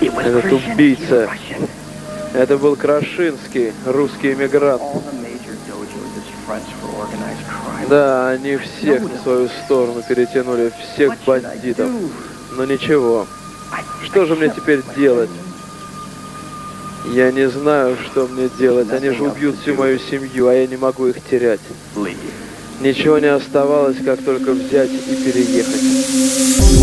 Этот убийца. Это был Крашинский, русский эмигрант. Да, они всех на свою сторону перетянули, всех бандитов. Но ничего. Что же мне теперь делать? Я не знаю, что мне делать. Они же убьют всю мою семью, а я не могу их терять. Ничего не оставалось, как только взять и переехать.